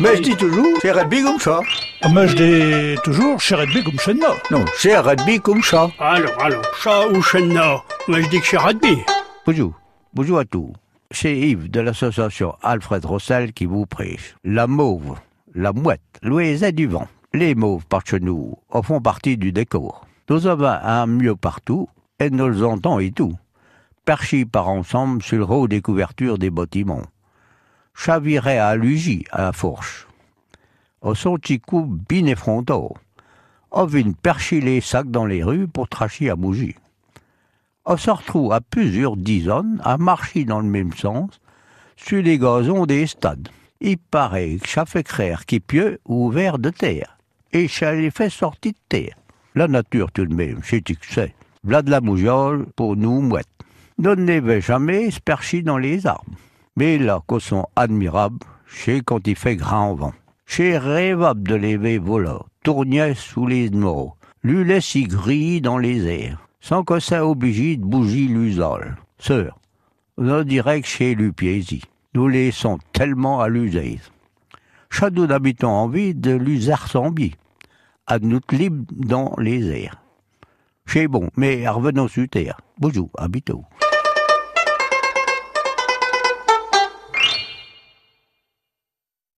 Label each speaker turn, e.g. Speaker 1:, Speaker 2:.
Speaker 1: Mais je dis toujours, c'est rugby comme ça.
Speaker 2: Mais je dis toujours, chez Redby comme moi.
Speaker 1: Non, c'est rugby comme ça.
Speaker 3: Alors, alors, chat ou chenna Moi, je dis que c'est rugby.
Speaker 1: Bonjour. Bonjour à tous. C'est Yves de l'association Alfred Rossel qui vous prêche. La mauve, la mouette, l'oiset du vent. Les mauves par chez nous en font partie du décor. Nous avons un mieux partout et nous les entendons et tout. Perchis par ensemble sur le haut des couvertures des bâtiments. Chavirait à l'ugie à la fourche. Au son petit coup bin effrontant. On vient percher les sacs dans les rues pour tracher à bougie. On se retrouve à plusieurs dizaines à marcher dans le même sens sur les gazons des stades. Il paraît que fait craire qui pieux ou vert de terre, et ça les fait sortir de terre. La nature tout de même, c'est que c'est. V'là de la mougeole pour nous mouettes. N'avons jamais se dans les arbres. Mais qu'aux sont admirables, c'est quand il fait grand vent. C'est rêvable de lever volant, tournait sous les moraux, lui laisse y griller dans les airs, sans que ça oblige de bouger l'usole. Sœur, on dirait que chez l'upiésie, nous laissons tellement à l'usaise. Chacun d'habitants envie de l'user ressembler, à nous libre dans les airs. C'est bon, mais revenons sur terre. Bonjour, habitants.